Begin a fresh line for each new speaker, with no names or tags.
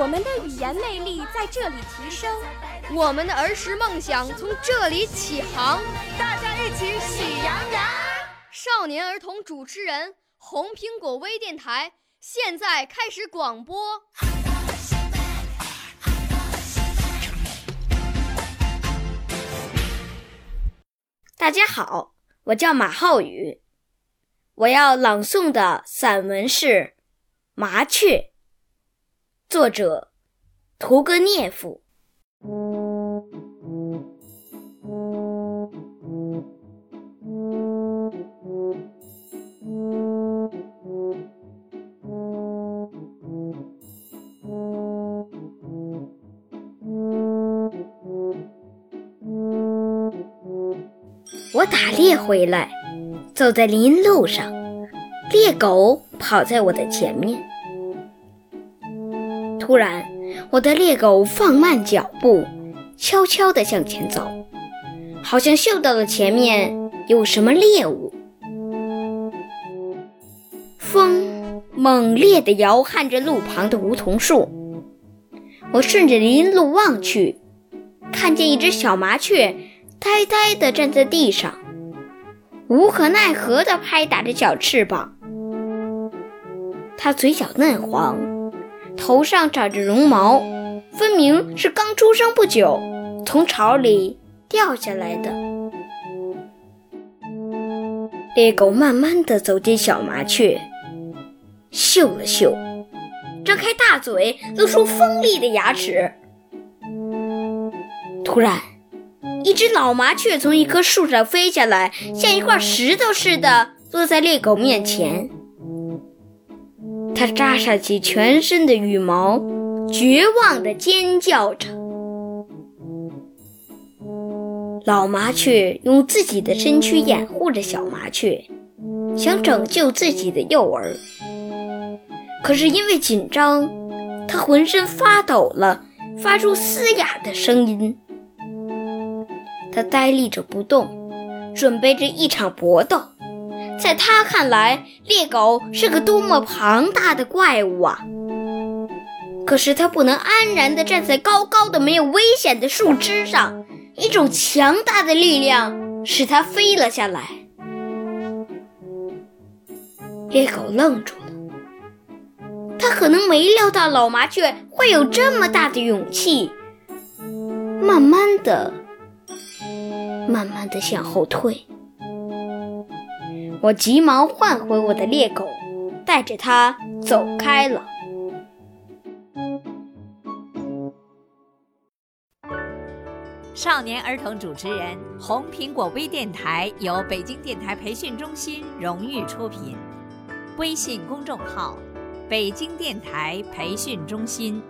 我们的语言魅力在这里提升，
我们的儿时梦想从这里起航。
大家一起喜羊羊。
少年儿童主持人，红苹果微电台。现在开始广播。
大家好，我叫马浩宇，我要朗诵的散文是《麻雀》，作者屠格涅夫。我打猎回来，走在林路上，猎狗跑在我的前面。突然，我的猎狗放慢脚步，悄悄地向前走，好像嗅到了前面有什么猎物。风猛烈地摇撼着路旁的梧桐树。我顺着林路望去，看见一只小麻雀。呆呆地站在地上，无可奈何地拍打着小翅膀。它嘴角嫩黄，头上长着绒毛，分明是刚出生不久，从巢里掉下来的。猎狗慢慢地走进小麻雀，嗅了嗅，张开大嘴，露出锋利的牙齿。突然。一只老麻雀从一棵树上飞下来，像一块石头似的落在猎狗面前。它扎上起全身的羽毛，绝望地尖叫着。老麻雀用自己的身躯掩护着小麻雀，想拯救自己的幼儿。可是因为紧张，它浑身发抖了，发出嘶哑的声音。他呆立着不动，准备着一场搏斗。在他看来，猎狗是个多么庞大的怪物啊！可是他不能安然地站在高高的、没有危险的树枝上，一种强大的力量使他飞了下来。猎狗愣住了，他可能没料到老麻雀会有这么大的勇气。慢慢的。慢慢的向后退，我急忙唤回我的猎狗，带着它走开了。
少年儿童主持人，红苹果微电台由北京电台培训中心荣誉出品，微信公众号：北京电台培训中心。